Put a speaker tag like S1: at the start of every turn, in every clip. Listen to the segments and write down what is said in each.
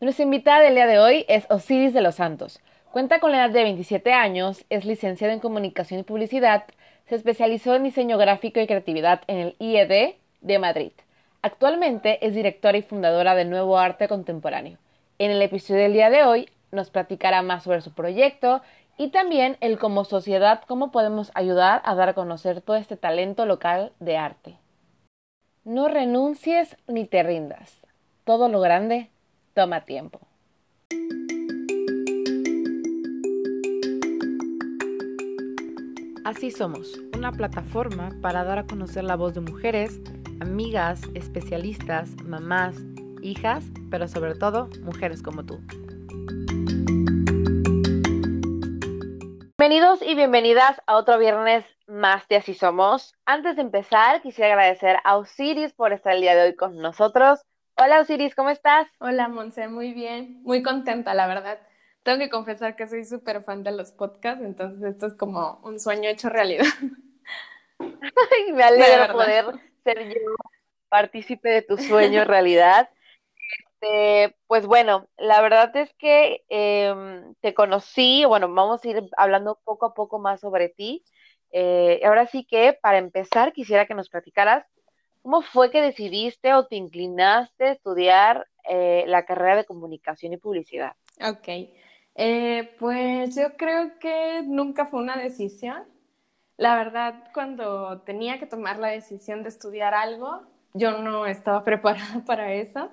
S1: Nuestra invitada del día de hoy es Osiris de los Santos. Cuenta con la edad de 27 años, es licenciada en Comunicación y Publicidad, se especializó en diseño gráfico y creatividad en el IED de Madrid. Actualmente es directora y fundadora de Nuevo Arte Contemporáneo. En el episodio del día de hoy nos platicará más sobre su proyecto y también el como sociedad cómo podemos ayudar a dar a conocer todo este talento local de arte. No renuncies ni te rindas. Todo lo grande toma tiempo. Así somos, una plataforma para dar a conocer la voz de mujeres, amigas, especialistas, mamás, hijas, pero sobre todo mujeres como tú. Bienvenidos y bienvenidas a otro viernes más de Así Somos. Antes de empezar, quisiera agradecer a Osiris por estar el día de hoy con nosotros. Hola Osiris, ¿cómo estás?
S2: Hola Monse, muy bien, muy contenta, la verdad. Tengo que confesar que soy súper fan de los podcasts, entonces esto es como un sueño hecho realidad.
S1: me alegra poder ser yo partícipe de tu sueño realidad. Este, pues bueno, la verdad es que em, te conocí, bueno, vamos a ir hablando poco a poco más sobre ti. Eh, ahora sí que, para empezar, quisiera que nos platicaras cómo fue que decidiste o te inclinaste a estudiar eh, la carrera de comunicación y publicidad.
S2: Ok, eh, pues yo creo que nunca fue una decisión. La verdad, cuando tenía que tomar la decisión de estudiar algo, yo no estaba preparada para eso.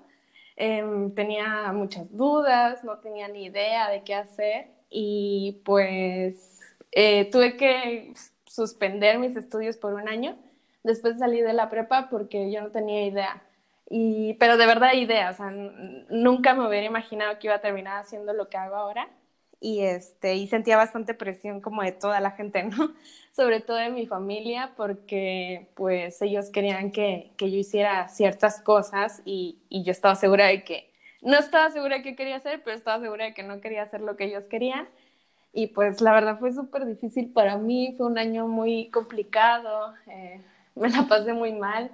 S2: Em, tenía muchas dudas, no tenía ni idea de qué hacer y pues eh, tuve que suspender mis estudios por un año. Después salí de la prepa porque yo no tenía idea. Y, pero de verdad idea, o nunca me hubiera imaginado que iba a terminar haciendo lo que hago ahora y, este, y sentía bastante presión como de toda la gente, ¿no? Sobre todo de mi familia, porque pues ellos querían que, que yo hiciera ciertas cosas y, y, yo estaba segura de que, no estaba segura de qué quería hacer, pero estaba segura de que no quería hacer lo que ellos querían. Y pues la verdad fue súper difícil para mí, fue un año muy complicado, eh, me la pasé muy mal,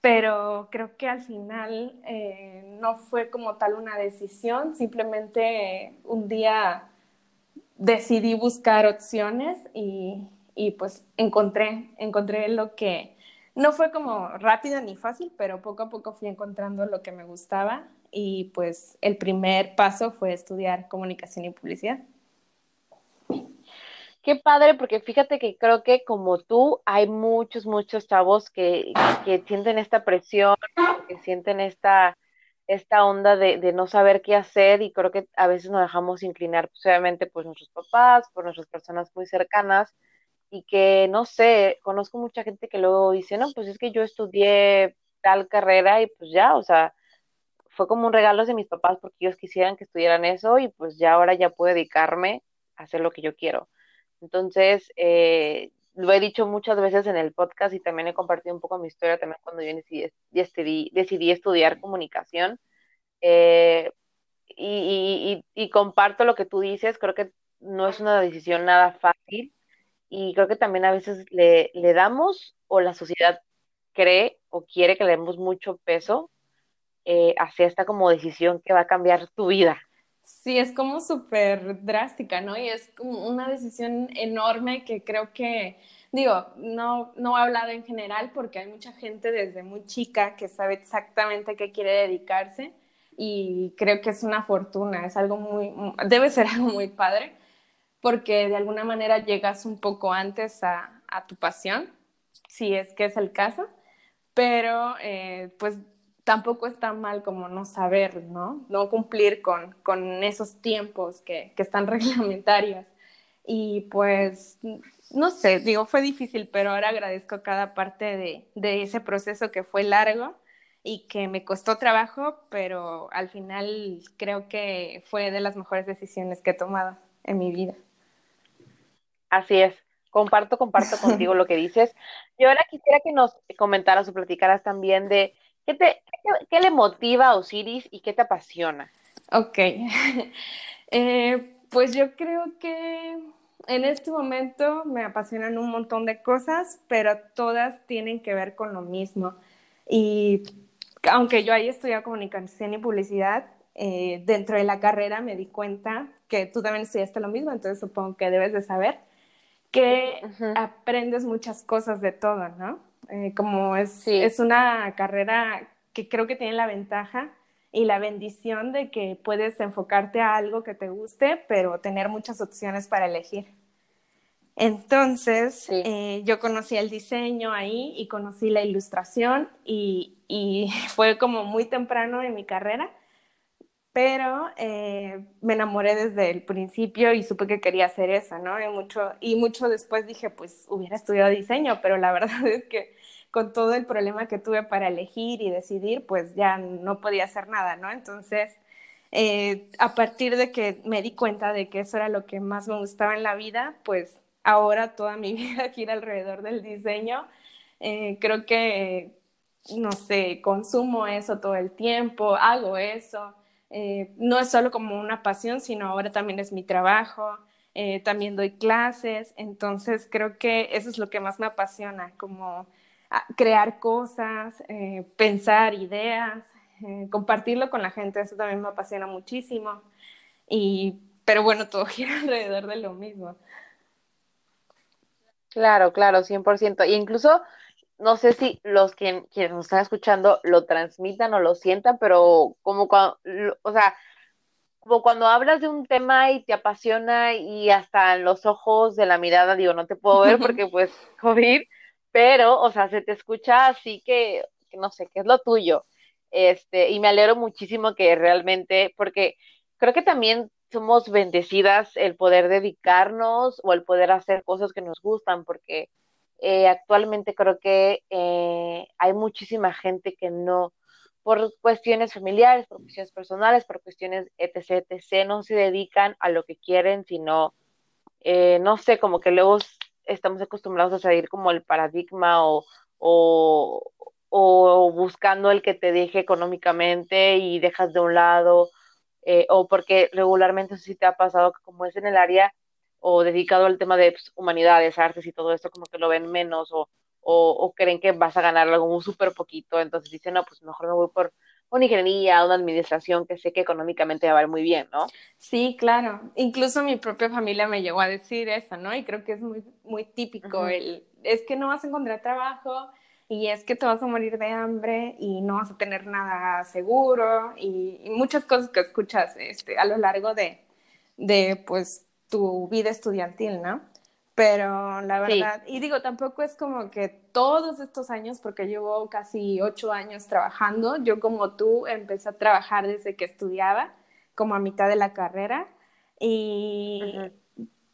S2: pero creo que al final eh, no fue como tal una decisión, simplemente un día decidí buscar opciones y, pues encontré, encontré lo que no fue como rápido ni fácil, pero poco a poco fui encontrando lo que me gustaba y pues el primer paso fue estudiar comunicación y publicidad.
S1: Qué padre, porque fíjate que creo que como tú hay muchos, muchos chavos que, que sienten esta presión, que sienten esta, esta onda de, no saber qué hacer y creo que a veces nos dejamos inclinar, pues, obviamente, por nuestros papás, por nuestras personas muy cercanas y que, no sé, conozco mucha gente que luego dice, no, pues es que yo estudié tal carrera y pues ya, o sea, fue como un regalo de mis papás porque ellos quisieran que estudiaran eso y pues ya ahora ya puedo dedicarme a hacer lo que yo quiero. Entonces, eh, lo he dicho muchas veces en el podcast y también he compartido un poco mi historia también cuando yo decidí, decidí, estudiar comunicación. Eh, y, y, comparto lo que tú dices, creo que no es una decisión nada fácil y creo que también a veces le, le damos o la sociedad cree o quiere que le demos mucho peso eh, hacia esta como decisión que va a cambiar tu vida.
S2: Sí, es como súper drástica, ¿no? Y es como una decisión enorme que creo que, digo, no, no he hablado en general porque hay mucha gente desde muy chica que sabe exactamente qué quiere dedicarse y creo que es una fortuna, es algo muy, debe ser algo muy padre porque de alguna manera llegas un poco antes a, a tu pasión, si es que es el caso, pero eh, pues tampoco está mal como no saber, ¿no? No cumplir con, con esos tiempos que, que, están reglamentarios. Y pues, no sé, digo, fue difícil, pero ahora agradezco cada parte de, de ese proceso que fue largo y que me costó trabajo, pero al final creo que fue de las mejores decisiones que he tomado en mi vida.
S1: Así es, comparto, comparto contigo lo que dices. Y ahora quisiera que nos comentaras o platicaras también de ¿Qué, te, qué, le motiva a Osiris y qué te apasiona?
S2: Ok. Eh, pues yo creo que en este momento me apasionan un montón de cosas, pero todas tienen que ver con lo mismo. Y aunque yo haya estudiado comunicación y publicidad, eh, dentro de la carrera me di cuenta que tú también estudiaste lo mismo, entonces supongo que debes de saber que aprendes muchas cosas de todo, ¿no? Eh, como es, es una carrera que creo que tiene la ventaja y la bendición de que puedes enfocarte a algo que te guste, pero tener muchas opciones para elegir. Entonces, eh, yo conocí el diseño ahí y conocí la ilustración y, y fue como muy temprano en mi carrera pero eh, me enamoré desde el principio y supe que quería hacer eso, ¿no? Y mucho, y mucho después dije, pues hubiera estudiado diseño, pero la verdad es que con todo el problema que tuve para elegir y decidir, pues ya no podía hacer nada, ¿no? Entonces, eh, a partir de que me di cuenta de que eso era lo que más me gustaba en la vida, pues ahora toda mi vida gira alrededor del diseño. Eh, creo que, no sé, consumo eso todo el tiempo, hago eso. Eh, no es solo como una pasión, sino ahora también es mi trabajo, eh, también doy clases, entonces creo que eso es lo que más me apasiona, como ah, crear cosas, eh, pensar ideas, compartirlo con la gente, eso también me apasiona muchísimo, y, pero bueno, todo gira alrededor de lo mismo.
S1: Claro, claro, 100%. Y incluso no sé si los que, quienes nos están escuchando lo transmitan o lo sientan, pero como cuando, o sea, como cuando hablas de un tema y te apasiona y hasta en los ojos de la mirada, digo, no te puedo ver porque pues COVID, pero, o sea, se te escucha así que, que no sé, que es lo tuyo. Este, y me alegro muchísimo que realmente, porque creo que también somos bendecidas el poder dedicarnos o el poder hacer cosas que nos gustan, porque eh, actualmente creo que eh, hay muchísima gente que no, por cuestiones familiares, por cuestiones personales, por cuestiones etc., etc., no se dedican a lo que quieren, sino, eh, no sé, como que luego estamos acostumbrados a seguir como el paradigma o, o, o buscando el que te deje económicamente y dejas de un lado, o porque regularmente eso sí te ha pasado, como es en el área o dedicado al tema de pues, humanidades, artes y todo esto, como que lo ven menos o, o, creen que vas a ganar algo súper poquito, entonces dicen, no, pues mejor me voy por una ingeniería, una administración que sé que económicamente va a ir muy bien, ¿no?
S2: Sí, claro. Incluso mi propia familia me llegó a decir eso, ¿no? Y creo que es muy, muy típico el, es que no vas a encontrar trabajo y es que te vas a morir de hambre y no vas a tener nada seguro y, y muchas cosas que escuchas este, a lo largo de, de, pues, tu vida estudiantil, ¿no? Pero la verdad, y digo, tampoco es como que todos estos años, porque llevo casi ocho años trabajando, yo como tú empecé a trabajar desde que estudiaba, como a mitad de la carrera, y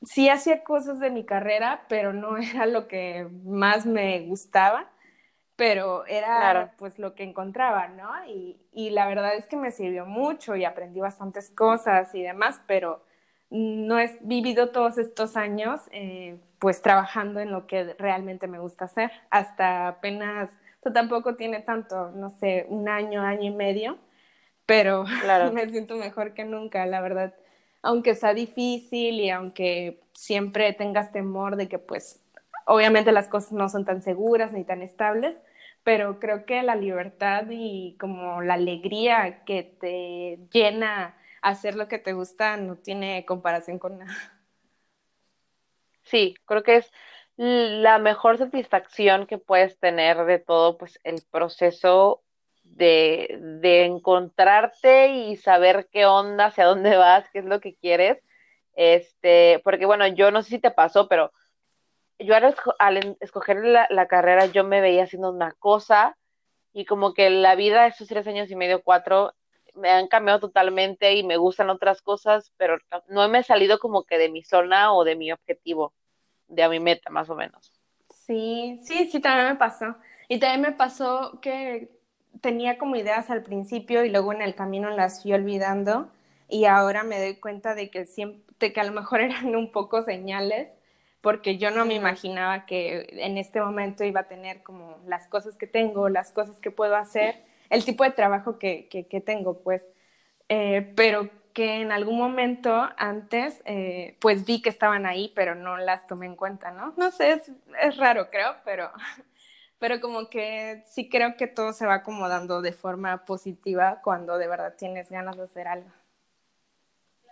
S2: sí hacía cosas de mi carrera, pero no era lo que más me gustaba, pero era pues lo que encontraba, ¿no? Y, y la verdad es que me sirvió mucho y aprendí bastantes cosas y demás, pero no he vivido todos estos años eh, pues trabajando en lo que realmente me gusta hacer. Hasta apenas, esto tampoco tiene tanto, no sé, un año, año y medio, pero me siento mejor que nunca, la verdad. Aunque sea difícil y aunque siempre tengas temor de que pues obviamente las cosas no son tan seguras ni tan estables, pero creo que la libertad y como la alegría que te llena hacer lo que te gusta no tiene comparación con nada.
S1: Sí, creo que es la mejor satisfacción que puedes tener de todo, pues el proceso de, de encontrarte y saber qué onda, hacia dónde vas, qué es lo que quieres. Este, porque bueno, yo no sé si te pasó, pero yo al, escoger la, la, carrera, yo me veía haciendo una cosa y como que la vida, esos tres años y medio, cuatro, me han cambiado totalmente y me gustan otras cosas, pero no me he salido como que de mi zona o de mi objetivo, de a mi meta más o menos.
S2: Sí, sí, sí, también me pasó. Y también me pasó que tenía como ideas al principio y luego en el camino las fui olvidando y ahora me doy cuenta de que siempre, que a lo mejor eran un poco señales porque yo no me imaginaba que en este momento iba a tener como las cosas que tengo, las cosas que puedo hacer el tipo de trabajo que, que, tengo, pues, eh, pero que en algún momento antes, eh, pues vi que estaban ahí, pero no las tomé en cuenta, ¿no? No sé, es, es raro, creo, pero, pero como que sí creo que todo se va acomodando de forma positiva cuando de verdad tienes ganas de hacer algo.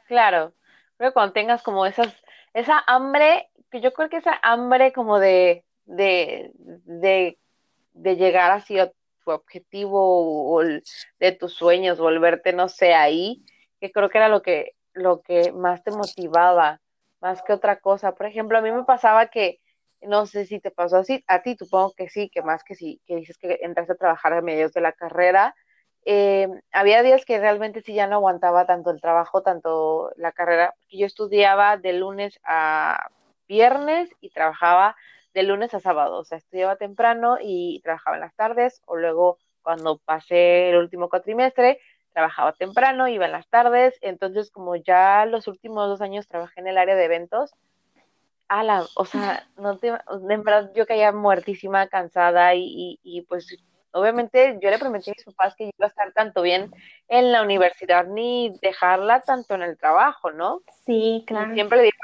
S1: Claro, creo que cuando tengas como esas, esa hambre, que yo creo que esa hambre como de, de, de, de llegar así a tu objetivo o de tus sueños, volverte, no sé, ahí, que creo que era lo que, lo que más te motivaba, más que otra cosa. Por ejemplo, a mí me pasaba que, no sé si te pasó así, a ti supongo que sí, que más que sí, que dices que entraste a trabajar a medios de la carrera, eh, había días que realmente sí ya no aguantaba tanto el trabajo, tanto la carrera, porque yo estudiaba de lunes a viernes y trabajaba de lunes a sábado, o sea, estudiaba temprano y trabajaba en las tardes, o luego cuando pasé el último cuatrimestre, trabajaba temprano, iba en las tardes, entonces como ya los últimos dos años trabajé en el área de eventos, ala, o sea, no te, en verdad yo caía muertísima, cansada y, y, pues obviamente yo le prometí a mis papás que yo iba a estar tanto bien en la universidad ni dejarla tanto en el trabajo, ¿no?
S2: Sí, claro.
S1: siempre le dije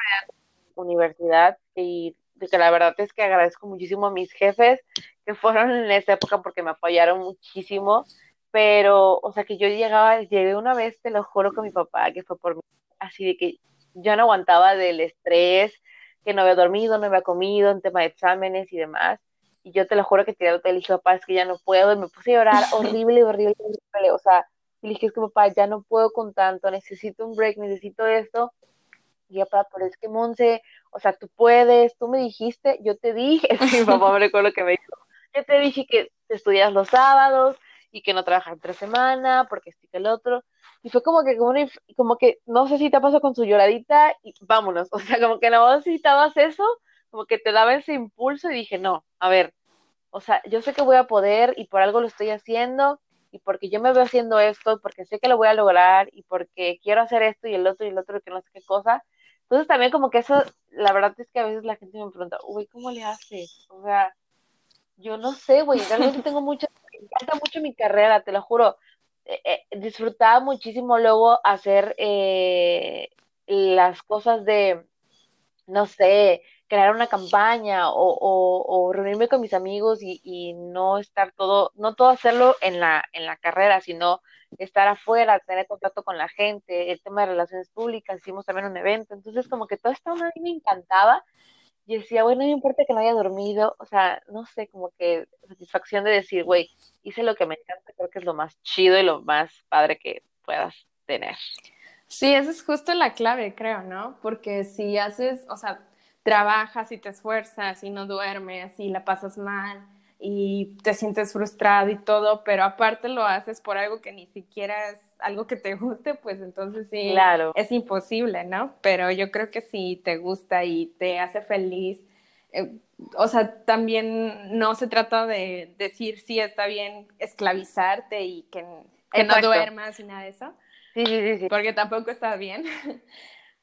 S1: universidad y que la verdad es que agradezco muchísimo a mis jefes que fueron en esa época porque me apoyaron muchísimo, pero, o sea, que yo llegaba, llegué una vez, te lo juro con mi papá, que fue por mí, así de que yo no aguantaba del estrés, que no había dormido, no había comido, en tema de exámenes y demás, y yo te lo juro que tiré te dije, papá, es que ya no puedo, y me puse a llorar horrible, horrible, horrible, o sea, y dije, es que papá, ya no puedo con tanto, necesito un break, necesito esto, y papá, pero es que Monse, o sea, tú puedes, tú me dijiste, yo te dije, mi papá me recuerdo que me dijo, yo te dije que estudias los sábados y que no trabajas tres semanas porque estoy el otro. Y fue como que, como, como que, no sé si te pasó con su lloradita y vámonos. O sea, como que no necesitabas eso, como que te daba ese impulso y dije, no, a ver, o sea, yo sé que voy a poder y por algo lo estoy haciendo y porque yo me veo haciendo esto, porque sé que lo voy a lograr y porque quiero hacer esto y el otro y el otro que no sé qué cosa. Entonces también como que eso, la verdad es que a veces la gente me pregunta, uy, ¿cómo le haces? O sea, yo no sé, güey, realmente tengo mucho, me encanta mucho mi carrera, te lo juro. Eh, eh, disfrutaba muchísimo luego hacer eh, las cosas de, no sé, crear una campaña o, reunirme con mis amigos y, no estar todo, no todo hacerlo en la, en la carrera, sino estar afuera, tener contacto con la gente, el tema de relaciones públicas, hicimos también un evento, entonces como que todo esto a mí me encantaba y decía, bueno, no me importa que no haya dormido, o sea, no sé, como que satisfacción de decir, güey, hice lo que me encanta, creo que es lo más chido y lo más padre que puedas tener.
S2: Sí, esa es justo la clave, creo, ¿no? Porque si haces, o sea, trabajas y te esfuerzas y no duermes y la pasas mal y te sientes frustrado y todo, pero aparte lo haces por algo que ni siquiera es algo que te guste, pues entonces sí,
S1: claro.
S2: es imposible, ¿no? Pero yo creo que si te gusta y te hace feliz, eh, o sea, también no se trata de decir si está bien esclavizarte y que, que no duermas y nada de eso.
S1: Sí, sí, sí, sí.
S2: Porque tampoco está bien.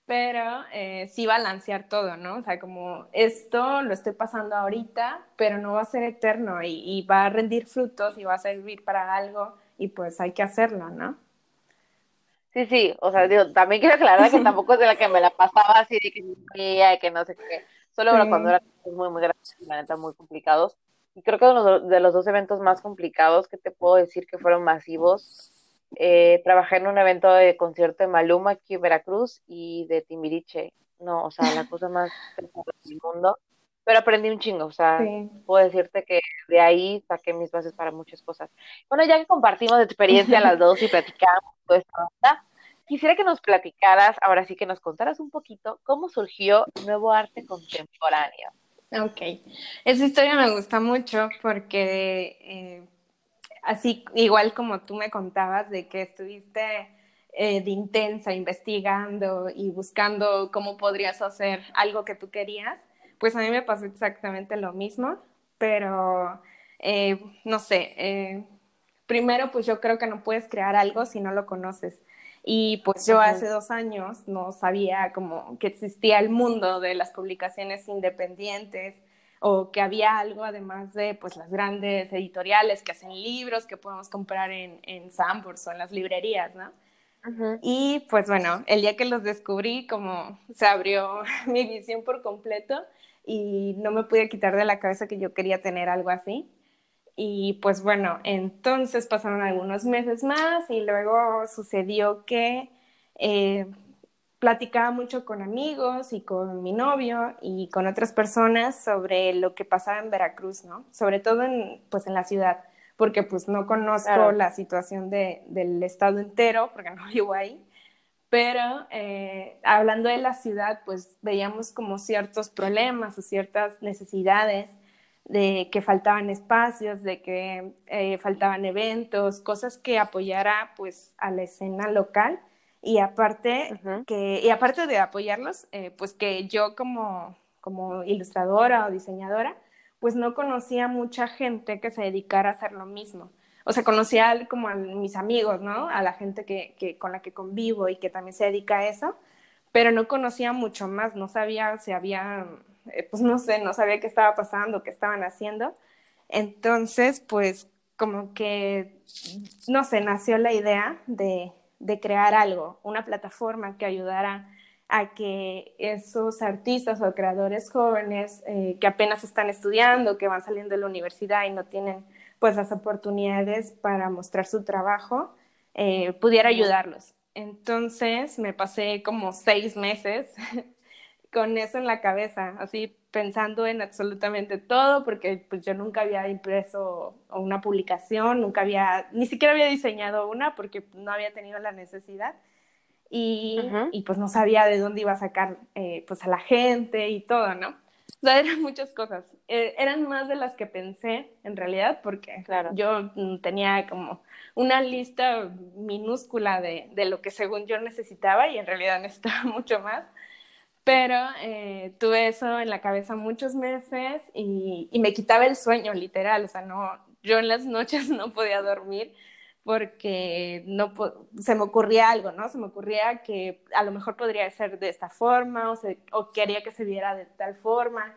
S2: pero eh, sí balancear todo, ¿no? O sea, como esto lo estoy pasando ahorita, pero no va a ser eterno y, y va a rendir frutos y va a servir para algo y pues hay que hacerlo, ¿no?
S1: Sí, sí, o sea, digo, también quiero aclarar que tampoco es de la que me la pasaba así de que y que no sé qué. Solo cuando era muy, muy grandes, la neta, muy complicados. Y creo que uno de los dos eventos más complicados que te puedo decir que fueron masivos, eh, trabajé en un evento de concierto de Maluma aquí en Veracruz y de Timbiriche. No, o sea, la cosa más del mundo. Pero aprendí un chingo, o sea, puedo decirte que de ahí saqué mis bases para muchas cosas. Bueno, ya que compartimos experiencia las dos y platicamos toda esta onda, quisiera que nos platicaras, ahora sí que nos contaras un poquito cómo surgió Nuevo Arte Contemporáneo.
S2: Ok, esa historia me gusta mucho porque eh, así igual como tú me contabas de que estuviste eh, de intensa investigando y buscando cómo podrías hacer algo que tú querías, pues a mí me pasó exactamente lo mismo, pero eh, no sé, primero pues yo creo que no puedes crear algo si no lo conoces. Y pues yo hace dos años no sabía como que existía el mundo de las publicaciones independientes o que había algo además de pues las grandes editoriales que hacen libros que podemos comprar en, en Sambors o en las librerías, ¿no? Y pues bueno, el día que los descubrí como se abrió mi visión por completo y no me pude quitar de la cabeza que yo quería tener algo así. Y pues bueno, entonces pasaron algunos meses más y luego sucedió que eh, platicaba mucho con amigos y con mi novio y con otras personas sobre lo que pasaba en Veracruz, ¿no? Sobre todo en, pues en la ciudad, porque pues no conozco la situación de, del estado entero, porque no vivo ahí, pero eh, hablando de la ciudad, pues veíamos como ciertos problemas o ciertas necesidades de que faltaban espacios, de que eh, faltaban eventos, cosas que apoyara pues a la escena local y aparte que y aparte de apoyarlos, eh, pues que yo como como ilustradora o diseñadora, pues no conocía mucha gente que se dedicara a hacer lo mismo o sea, conocía como a mis amigos, ¿no? A la gente que, que, con la que convivo y que también se dedica a eso, pero no conocía mucho más, no sabía si había, eh, pues no sé, no sabía qué estaba pasando, qué estaban haciendo. Entonces, pues como que, no sé, nació la idea de, de crear algo, una plataforma que ayudara a que esos artistas o creadores jóvenes eh, que apenas están estudiando, que van saliendo de la universidad y no tienen pues las oportunidades para mostrar su trabajo, eh, pudiera ayudarlos. Entonces me pasé como seis meses con eso en la cabeza, así pensando en absolutamente todo, porque pues yo nunca había impreso una publicación, nunca había, ni siquiera había diseñado una porque no había tenido la necesidad. Y, y pues no sabía de dónde iba a sacar eh, pues a la gente y todo, ¿no? O sea, eran muchas cosas. Eh, eran más de las que pensé, en realidad, porque claro. yo mm, tenía como una lista minúscula de, de, lo que según yo necesitaba y en realidad necesitaba mucho más. Pero eh, tuve eso en la cabeza muchos meses y, y, me quitaba el sueño, literal. O sea, no, yo en las noches no podía dormir porque no se me ocurría algo, ¿no? Se me ocurría que a lo mejor podría ser de esta forma o, o quería que se viera de tal forma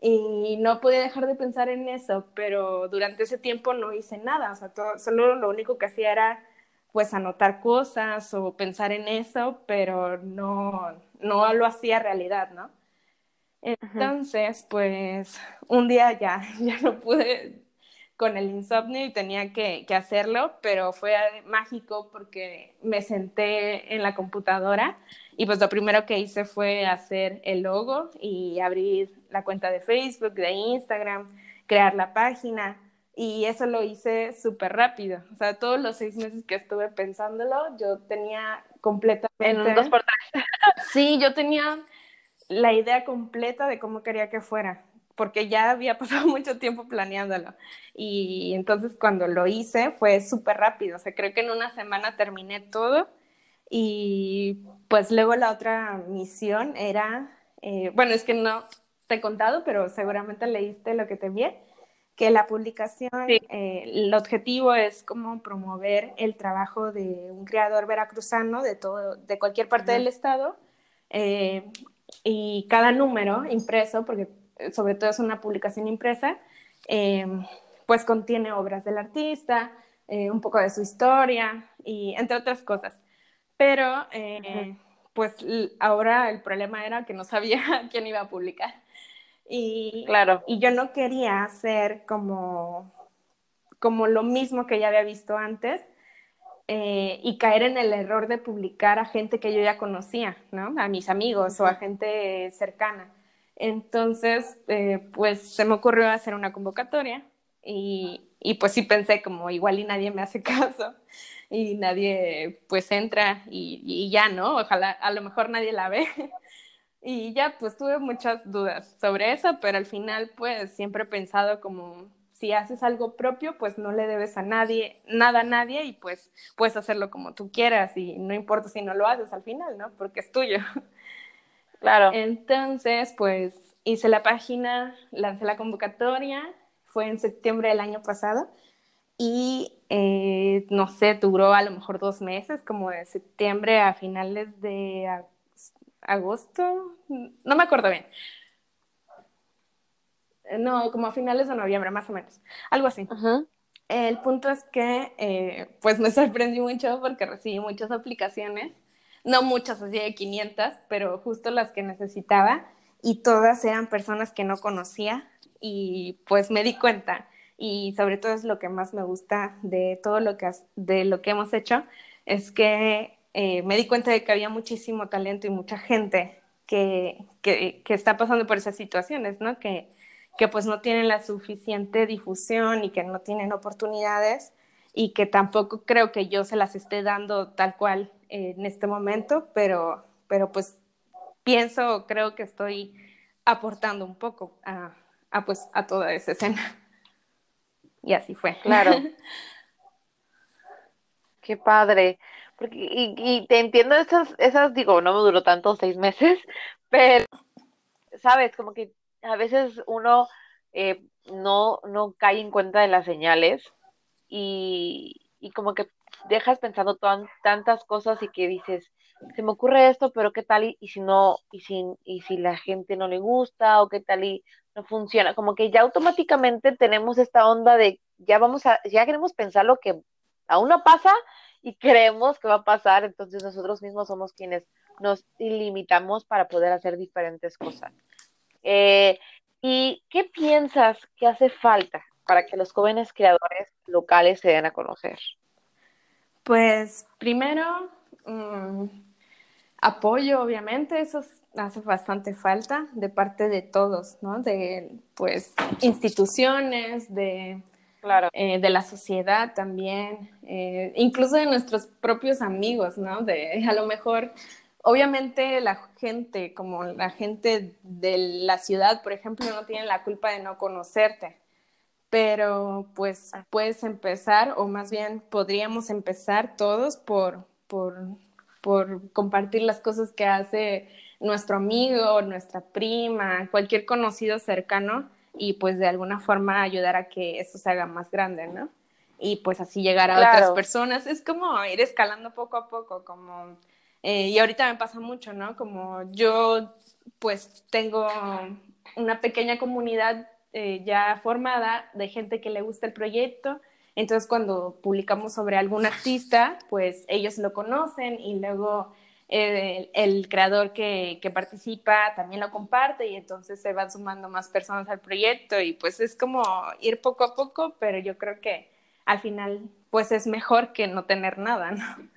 S2: y no podía dejar de pensar en eso, pero durante ese tiempo no hice nada, o sea, solo lo único que hacía era pues anotar cosas o pensar en eso, pero no, no lo hacía realidad, ¿no? Entonces, pues un día ya, ya no pude con el insomnio y tenía que, que, hacerlo, pero fue mágico porque me senté en la computadora y pues lo primero que hice fue hacer el logo y abrir la cuenta de Facebook, de Instagram, crear la página y eso lo hice súper rápido. O sea, todos los seis meses que estuve pensándolo, yo tenía completamente...
S1: En un dos por tres.
S2: sí, yo tenía la idea completa de cómo quería que fuera porque ya había pasado mucho tiempo planeándolo. Y entonces cuando lo hice fue súper rápido, o sea, creo que en una semana terminé todo. Y pues luego la otra misión era, eh, bueno, es que no te he contado, pero seguramente leíste lo que te envié, que la publicación, eh, el objetivo es como promover el trabajo de un creador veracruzano de, todo, de cualquier parte del estado. Eh, y cada número impreso, porque sobre todo es una publicación impresa, eh, pues contiene obras del artista, eh, un poco de su historia y entre otras cosas. Pero eh, pues ahora el problema era que no sabía quién iba a publicar. Y,
S1: claro.
S2: y yo no quería hacer como, como lo mismo que ya había visto antes, y caer en el error de publicar a gente que yo ya conocía, ¿no? A mis amigos o a gente cercana. Entonces, eh, pues se me ocurrió hacer una convocatoria y, y, pues sí pensé como igual y nadie me hace caso y nadie pues entra y, y, ya, ¿no? Ojalá, a lo mejor nadie la ve. Y ya pues tuve muchas dudas sobre eso, pero al final pues siempre he pensado como si haces algo propio, pues no le debes a nadie, nada a nadie y pues puedes hacerlo como tú quieras y no importa si no lo haces al final, ¿no? Porque es tuyo.
S1: Claro.
S2: Entonces, pues hice la página, lancé la convocatoria, fue en septiembre del año pasado y eh, no sé, duró a lo mejor dos meses, como de septiembre a finales de agosto, no me acuerdo bien. No, como a finales de noviembre, más o menos, algo así. El punto es que, eh, pues me sorprendí mucho porque recibí muchas aplicaciones. No muchas, así de 500, pero justo las que necesitaba. Y todas eran personas que no conocía. Y pues me di cuenta. Y sobre todo es lo que más me gusta de todo lo que, de lo que hemos hecho, es que eh, me di cuenta de que había muchísimo talento y mucha gente que, que, que está pasando por esas situaciones, ¿no? Que, que pues no tienen la suficiente difusión y que no tienen oportunidades y que tampoco creo que yo se las esté dando tal cual en este momento, pero, pero pues pienso, creo que estoy aportando un poco a, a, pues, a toda esa escena. Y así fue.
S1: Claro. Qué padre. Y, te entiendo esas, esas, digo, no me duró tanto, seis meses, pero, sabes, como que a veces uno eh, no, no cae en cuenta de las señales y, y como que dejas pensando tantas cosas y que dices, se me ocurre esto, pero qué tal y, y, si no, y si, y si la gente no le gusta, o qué tal y no funciona, como que ya automáticamente tenemos esta onda de ya vamos a, ya queremos pensar lo que aún no pasa y creemos que va a pasar, entonces nosotros mismos somos quienes nos limitamos para poder hacer diferentes cosas. Eh, ¿Y qué piensas que hace falta para que los jóvenes creadores locales se den a conocer?
S2: Pues primero, um, apoyo, obviamente, eso hace bastante falta de parte de todos, ¿no? De, pues, instituciones, de,
S1: claro.
S2: eh, de la sociedad también, eh, incluso de nuestros propios amigos, ¿no? De a lo mejor obviamente la gente, como la gente de la ciudad, por ejemplo, no tiene la culpa de no conocerte, pero pues ah. puedes empezar, o más bien podríamos empezar todos por, por, por compartir las cosas que hace nuestro amigo, nuestra prima, cualquier conocido cercano y pues de alguna forma ayudar a que eso se haga más grande, ¿no? Y pues así llegar a claro. otras personas. Es como ir escalando poco a poco, como eh, y ahorita me pasa mucho, ¿no? Como yo, pues, tengo una pequeña comunidad eh, ya formada de gente que le gusta el proyecto. Entonces, cuando publicamos sobre algún artista, pues ellos lo conocen y luego eh, el, creador que, que, participa también lo comparte y entonces se van sumando más personas al proyecto y pues es como ir poco a poco, pero yo creo que al final pues es mejor que no tener nada, ¿no?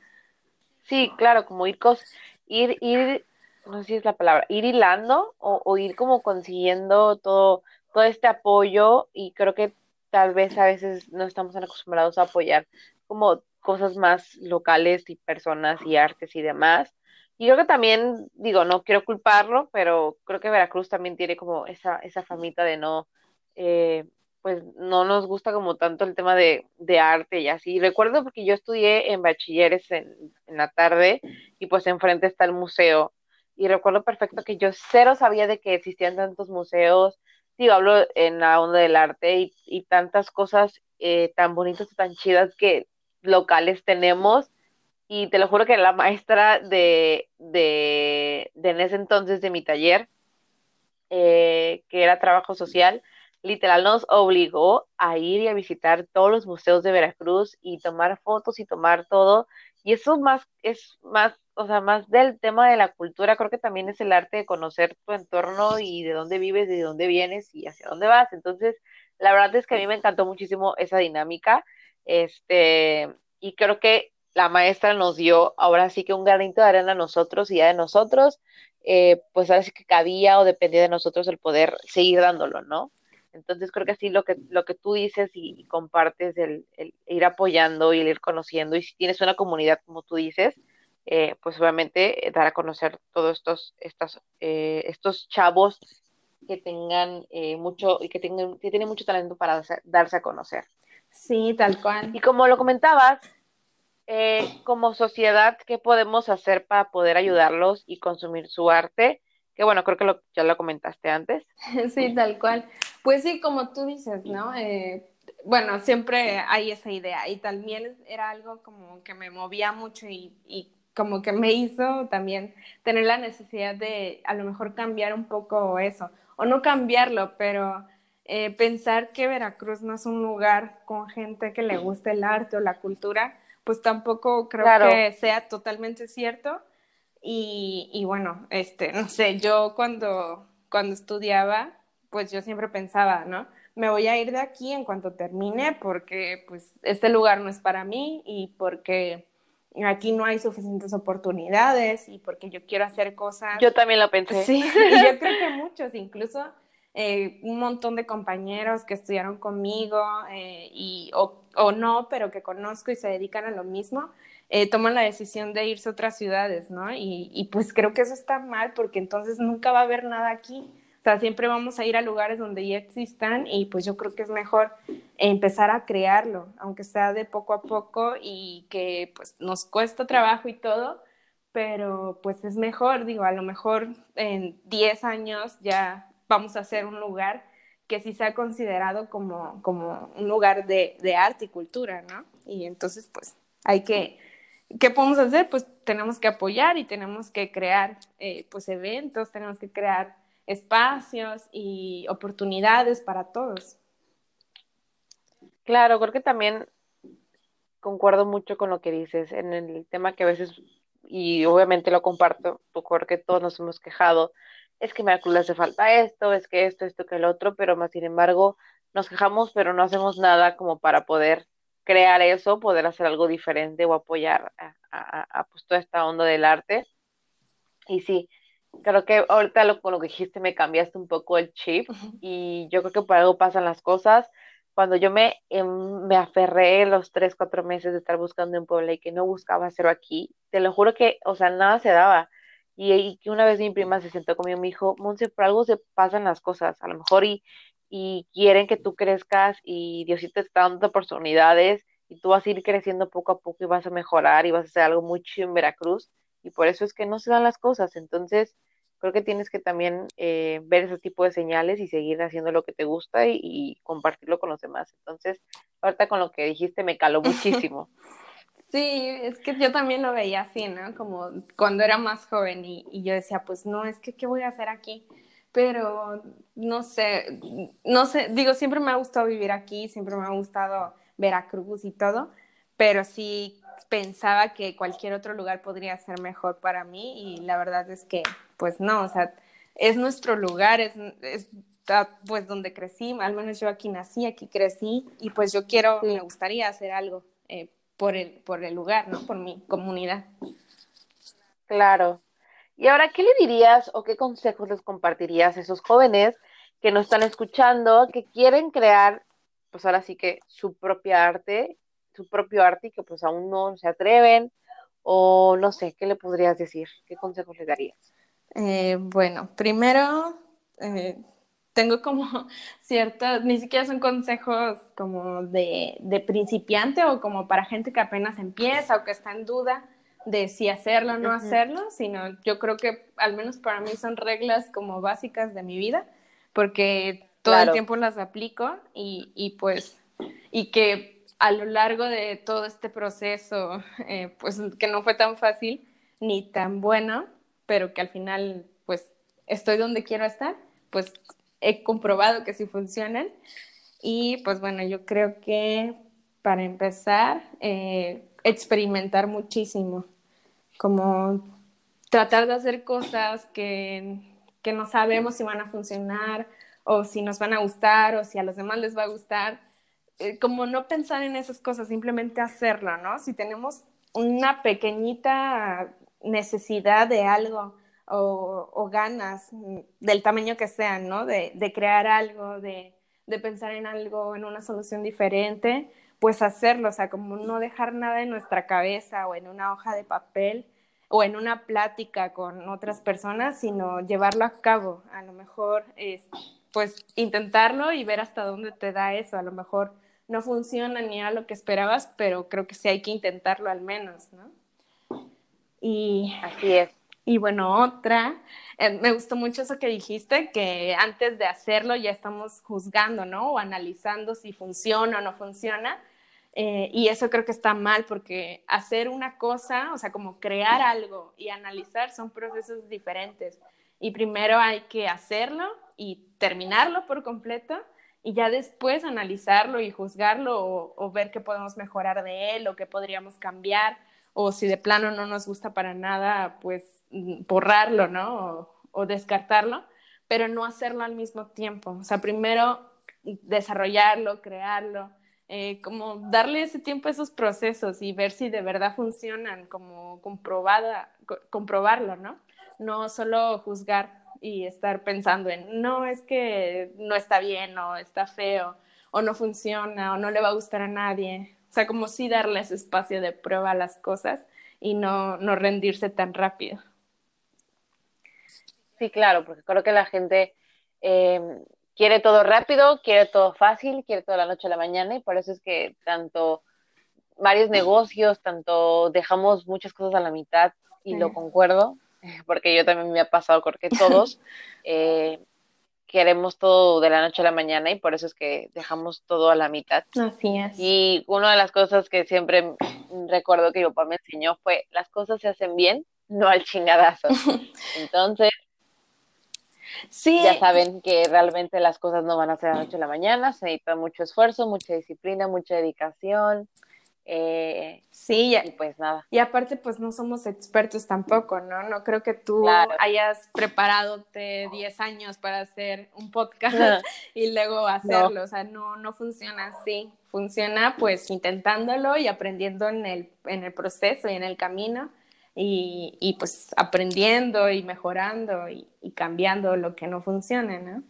S1: Sí, claro, como ir, cos ir, ir, no sé si es la palabra, ir hilando o, o, ir como consiguiendo todo, todo este apoyo y creo que tal vez a veces no estamos acostumbrados a apoyar como cosas más locales y personas y artes y demás. Y creo que también, digo, no quiero culparlo, pero creo que Veracruz también tiene como esa, esa famita de no, eh, pues no nos gusta como tanto el tema de, de, arte y así. Recuerdo porque yo estudié en bachilleres en, la tarde y pues enfrente está el museo. Y recuerdo perfecto que yo cero sabía de que existían tantos museos. Digo, hablo en la onda del arte y, y tantas cosas eh, tan bonitas y tan chidas que locales tenemos. Y te lo juro que la maestra de, de, de en ese entonces de mi taller, eh, que era trabajo social, literal nos obligó a ir y a visitar todos los museos de Veracruz y tomar fotos y tomar todo. Y eso más es más, o sea, más del tema de la cultura, creo que también es el arte de conocer tu entorno y de dónde vives, de dónde vienes y hacia dónde vas. Entonces, la verdad es que a mí me encantó muchísimo esa dinámica. Este, y creo que la maestra nos dio ahora sí que un granito de arena a nosotros y ya de nosotros, eh, pues ahora sí que cabía o dependía de nosotros el poder seguir dándolo, ¿no? Entonces creo que así lo que, lo que tú dices y, compartes, el, el, ir apoyando y el ir conociendo, y si tienes una comunidad como tú dices, eh, pues obviamente eh, dar a conocer todos estos, estas, eh, estos chavos que tengan eh, mucho y que, tengan, que tienen mucho talento para darse, darse, a conocer.
S2: Sí, tal cual.
S1: Y como lo comentabas, como sociedad, ¿qué podemos hacer para poder ayudarlos y consumir su arte? Que bueno, creo que lo, ya lo comentaste antes.
S2: Sí, tal cual. Pues sí, como tú dices, ¿no? Eh, bueno, siempre hay esa idea y también era algo como que me movía mucho y, y, como que me hizo también tener la necesidad de a lo mejor cambiar un poco eso, o no cambiarlo, pero eh, pensar que Veracruz no es un lugar con gente que le guste el arte o la cultura, pues tampoco creo claro. que sea totalmente cierto. Y, y bueno, este, no sé, yo cuando, cuando estudiaba, pues yo siempre pensaba, ¿no? me voy a ir de aquí en cuanto termine porque pues este lugar no es para mí y porque aquí no hay suficientes oportunidades y porque yo quiero hacer cosas.
S1: Yo también lo pensé.
S2: Sí, yo creo que muchos, incluso eh, un montón de compañeros que estudiaron conmigo eh, y, o, o, no, pero que conozco y se dedican a lo mismo, eh, toman la decisión de irse a otras ciudades, ¿no? Y, pues creo que eso está mal porque entonces nunca va a haber nada aquí sea, siempre vamos a ir a lugares donde ya existan y pues yo creo que es mejor empezar a crearlo, aunque sea de poco a poco y que pues nos cuesta trabajo y todo, pero pues es mejor, digo, a lo mejor en 10 años ya vamos a hacer un lugar que sí sea considerado como, como un lugar de, de arte y cultura, ¿no? Y entonces pues hay que, ¿qué podemos hacer? Pues tenemos que apoyar y tenemos que crear eh, pues eventos, tenemos que crear espacios y oportunidades para todos.
S1: Claro, creo que también concuerdo mucho con lo que dices en el tema que a veces, y obviamente lo comparto, porque todos nos hemos quejado, es que me le hace falta esto, es que esto, esto, que el otro, pero más sin embargo nos quejamos, pero no hacemos nada como para poder crear eso, poder hacer algo diferente o apoyar a, a, a pues, toda esta onda del arte. Y sí, creo que ahorita lo, con lo que dijiste me cambiaste un poco el chip y yo creo que por algo pasan las cosas. Cuando yo me, em, me aferré los tres, cuatro meses de estar buscando en Puebla y que no buscaba hacerlo aquí, te lo juro que, o sea, nada se daba. Y, que una vez mi prima se sentó conmigo y me dijo, Monse, por algo se pasan las cosas, a lo mejor y, y quieren que tú crezcas y Diosito te está dando oportunidades y tú vas a ir creciendo poco a poco y vas a mejorar y vas a hacer algo muy chido en Veracruz y por eso es que no se dan las cosas. Entonces, creo que tienes que también eh, ver ese tipo de señales y seguir haciendo lo que te gusta y, compartirlo con los demás. Entonces, ahorita con lo que dijiste me caló muchísimo.
S2: Sí, es que yo también lo veía así, ¿no? Como cuando era más joven y, y yo decía, pues no, es que, ¿qué voy a hacer aquí? Pero no sé, no sé, digo, siempre me ha gustado vivir aquí, siempre me ha gustado Veracruz y todo, pero sí pensaba que cualquier otro lugar podría ser mejor para mí y la verdad es que pues no, o sea, es nuestro lugar, es, es pues donde crecí, al menos yo aquí nací, aquí crecí y pues yo quiero, me gustaría hacer algo eh, por, el, por el lugar, ¿no? Por mi comunidad.
S1: Claro. Y ahora, ¿qué le dirías o qué consejos les compartirías a esos jóvenes que nos están escuchando, que quieren crear, pues ahora sí que su propia arte su propio arte y que pues aún no se atreven o no sé, ¿qué le podrías decir? ¿Qué consejos le darías?
S2: Eh, bueno, primero eh, tengo como ciertas, ni siquiera son consejos como de, de, principiante o como para gente que apenas empieza o que está en duda de si hacerlo o no hacerlo, sino yo creo que al menos para mí son reglas como básicas de mi vida, porque todo el tiempo las aplico y, y pues, y que a lo largo de todo este proceso, eh, pues que no fue tan fácil ni tan bueno, pero que al final, pues estoy donde quiero estar, pues he comprobado que sí funcionan. Y pues bueno, yo creo que para empezar, eh, experimentar muchísimo, como tratar de hacer cosas que, que no sabemos si van a funcionar o si nos van a gustar o si a los demás les va a gustar eh, como no pensar en esas cosas, simplemente hacerlo, ¿no? Si tenemos una pequeñita necesidad de algo o, ganas del tamaño que sean, ¿no? De, crear algo, de, pensar en algo, en una solución diferente, pues hacerlo, o sea, como no dejar nada en nuestra cabeza o en una hoja de papel o en una plática con otras personas, sino llevarlo a cabo. A lo mejor es, pues intentarlo y ver hasta dónde te da eso. A lo mejor no funciona ni a lo que esperabas, pero creo que sí hay que intentarlo al menos, ¿no?
S1: Y, Así es.
S2: Y bueno, otra, eh, me gustó mucho eso que dijiste, que antes de hacerlo ya estamos juzgando, ¿no? O analizando si funciona o no funciona. Eh, y eso creo que está mal porque hacer una cosa, o sea, como crear algo y analizar son procesos diferentes. Y primero hay que hacerlo y terminarlo por completo y ya después analizarlo y juzgarlo o, ver qué podemos mejorar de él o qué podríamos cambiar o si de plano no nos gusta para nada, pues mm, borrarlo, ¿no? O, descartarlo, pero no hacerlo al mismo tiempo. O sea, primero desarrollarlo, crearlo, eh, como darle ese tiempo a esos procesos y ver si de verdad funcionan, como comprobada, comprobarlo, ¿no? No solo juzgar y estar pensando en, no, es que no está bien o está feo o no funciona o no le va a gustar a nadie. O sea, como sí darles espacio de prueba a las cosas y no, no rendirse tan rápido.
S1: Sí, claro, porque creo que la gente eh, quiere todo rápido, quiere todo fácil, quiere todo la noche a la mañana y por eso es que tanto varios negocios, tanto dejamos muchas cosas a la mitad y lo concuerdo, porque yo también me ha pasado, creo que todos eh, queremos todo de la noche a la mañana y por eso es que dejamos todo a la mitad.
S2: Así es.
S1: Y una de las cosas que siempre recuerdo que mi papá me enseñó fue, las cosas se hacen bien, no al chingadazo. Entonces, Sí. Ya saben que realmente las cosas no van a ser de la noche a la mañana, se necesita mucho esfuerzo, mucha disciplina, mucha dedicación. Eh,
S2: sí,
S1: y pues nada.
S2: Y aparte, pues no somos expertos tampoco, ¿no? No creo que tú hayas preparado 10 años para hacer un podcast y luego hacerlo. O sea, no, no funciona así. Funciona pues intentándolo y aprendiendo en el, en el proceso y en el camino y, y pues aprendiendo y mejorando y, y, cambiando lo que no funcione, ¿no?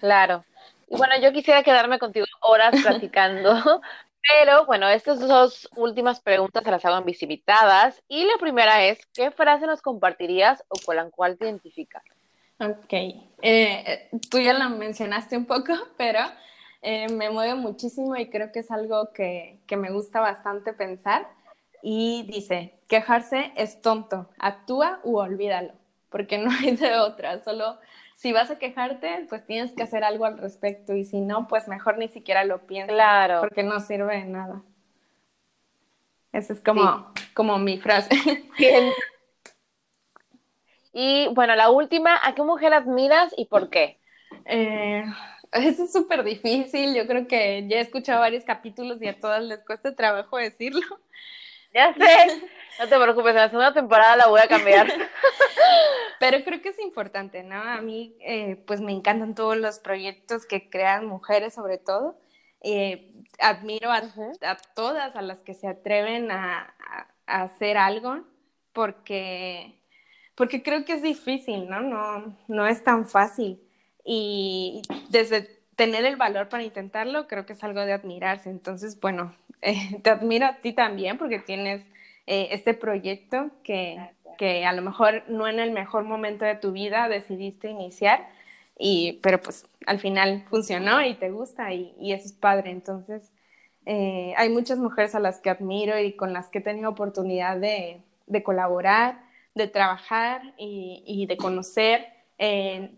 S1: Claro. Y bueno, yo quisiera quedarme contigo horas platicando, pero bueno, estas dos últimas preguntas se las hago en visivitadas y la primera es, ¿qué frase nos compartirías o con la cual te identificas?
S2: Ok, eh, tú ya la mencionaste un poco, pero eh, me mueve muchísimo y creo que es algo que, que me gusta bastante pensar y dice, quejarse es tonto, actúa u olvídalo, porque no hay de otra, solo si vas a quejarte, pues tienes que hacer algo al respecto y si no, pues mejor ni siquiera lo piensas,
S1: claro.
S2: porque no sirve de nada. Esa es como, como mi frase. Bien.
S1: Y bueno, la última, ¿a qué mujer admiras y por qué?
S2: Eh, eso es súper difícil, yo creo que ya he escuchado varios capítulos y a todas les cuesta trabajo decirlo.
S1: Ya sé, no te preocupes, en la segunda temporada la voy a cambiar.
S2: Pero creo que es importante, ¿no? A mí, eh, pues me encantan todos los proyectos que crean mujeres, sobre todo. Eh, admiro a, todas a las que se atreven a, hacer algo, porque, porque creo que es difícil, ¿no? No, no es tan fácil. Y desde tener el valor para intentarlo, creo que es algo de admirarse. Entonces, bueno, eh, te admiro a ti también porque tienes eh, este proyecto que, que, a lo mejor no en el mejor momento de tu vida decidiste iniciar, y, pero pues al final funcionó y te gusta y, y eso es padre. Entonces, eh, hay muchas mujeres a las que admiro y con las que he tenido oportunidad de, de colaborar, de trabajar y, y de conocer.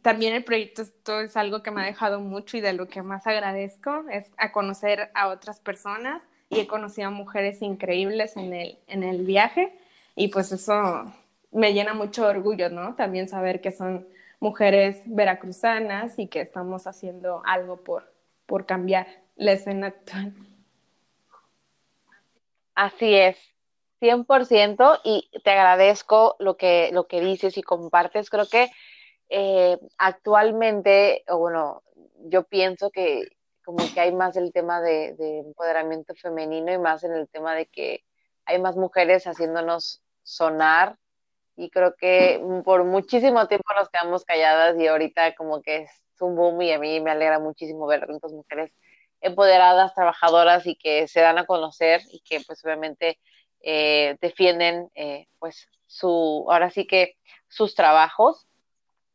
S2: También el proyecto esto es algo que me ha dejado mucho y de lo que más agradezco es a conocer a otras personas y he conocido a mujeres increíbles en el, en el viaje y pues eso me llena mucho orgullo, ¿no? También saber que son mujeres veracruzanas y que estamos haciendo algo por, por cambiar la escena actual.
S1: Así es, 100% y te agradezco lo que, lo que dices y compartes. Creo que eh, actualmente, o bueno, yo pienso que como que hay más el tema de, empoderamiento femenino y más en el tema de que hay más mujeres haciéndonos sonar y creo que por muchísimo tiempo nos quedamos calladas y ahorita como que es un boom y a mí me alegra muchísimo ver tantas mujeres empoderadas, trabajadoras y que se dan a conocer y que pues obviamente eh, defienden eh, pues su, ahora sí que sus trabajos.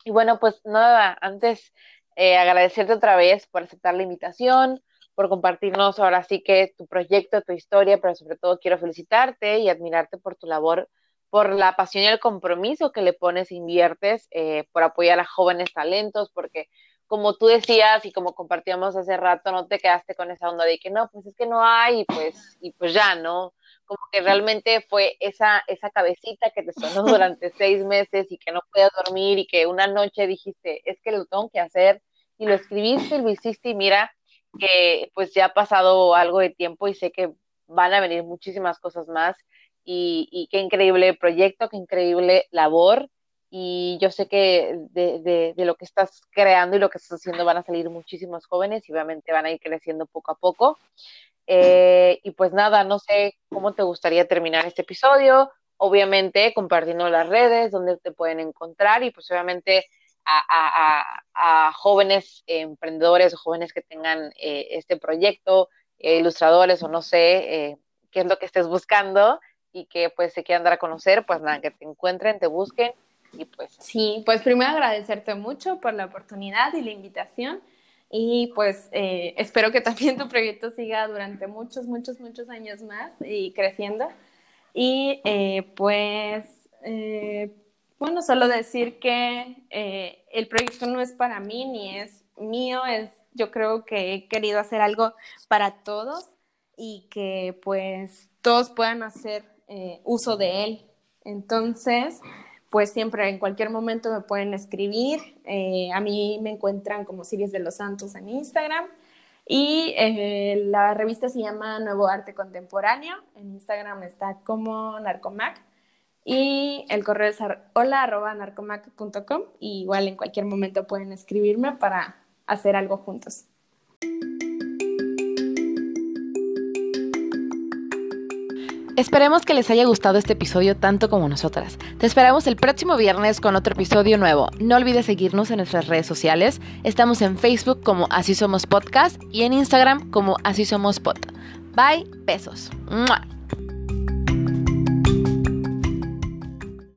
S1: Y bueno, pues nada, antes eh, agradecerte otra vez por aceptar la invitación, por compartirnos ahora sí que tu proyecto, tu historia, pero sobre todo quiero felicitarte y admirarte por tu labor, por la pasión y el compromiso que le pones e inviertes eh, por apoyar a jóvenes talentos, porque como tú decías y como compartíamos hace rato, no te quedaste con esa onda de que no, pues es que no hay y pues, y pues ya, ¿no? Como que realmente fue esa, esa cabecita que te sonó durante seis meses y que no podías dormir y que una noche dijiste, es que lo tengo que hacer y lo escribiste y lo hiciste y mira que pues ya ha pasado algo de tiempo y sé que van a venir muchísimas cosas más y, qué increíble proyecto, qué increíble labor y yo sé que de, de, lo que estás creando y lo que estás haciendo van a salir muchísimos jóvenes y obviamente van a ir creciendo poco a poco. Eh, y pues nada, no sé cómo te gustaría terminar este episodio, obviamente compartiendo las redes donde te pueden encontrar y pues obviamente a, jóvenes emprendedores o jóvenes que tengan eh, este proyecto, eh, ilustradores o no sé qué es lo que estés buscando y que pues se quieran dar a conocer, pues nada, que te encuentren, te busquen y pues...
S2: Sí, pues primero agradecerte mucho por la oportunidad y la invitación y pues eh, espero que también tu proyecto siga durante muchos, muchos, muchos años más y creciendo. Y eh, pues, eh, bueno, solo decir que el proyecto no es para mí ni es mío, es, yo creo que he querido hacer algo para todos y que pues todos puedan hacer uso de él. Entonces, pues siempre en cualquier momento me pueden escribir. Eh, a mí me encuentran como Siris de los Santos en Instagram. Y eh, la revista se llama Nuevo Arte Contemporáneo. En Instagram está como Narcomac. Y el correo es hola narcomac.com. Y igual en cualquier momento pueden escribirme para hacer algo juntos.
S3: Esperemos que les haya gustado este episodio tanto como nosotras. Te esperamos el próximo viernes con otro episodio nuevo. No olvides seguirnos en nuestras redes sociales. Estamos en Facebook como Así Somos Podcast y en Instagram como Así Somos Pod. Bye, besos.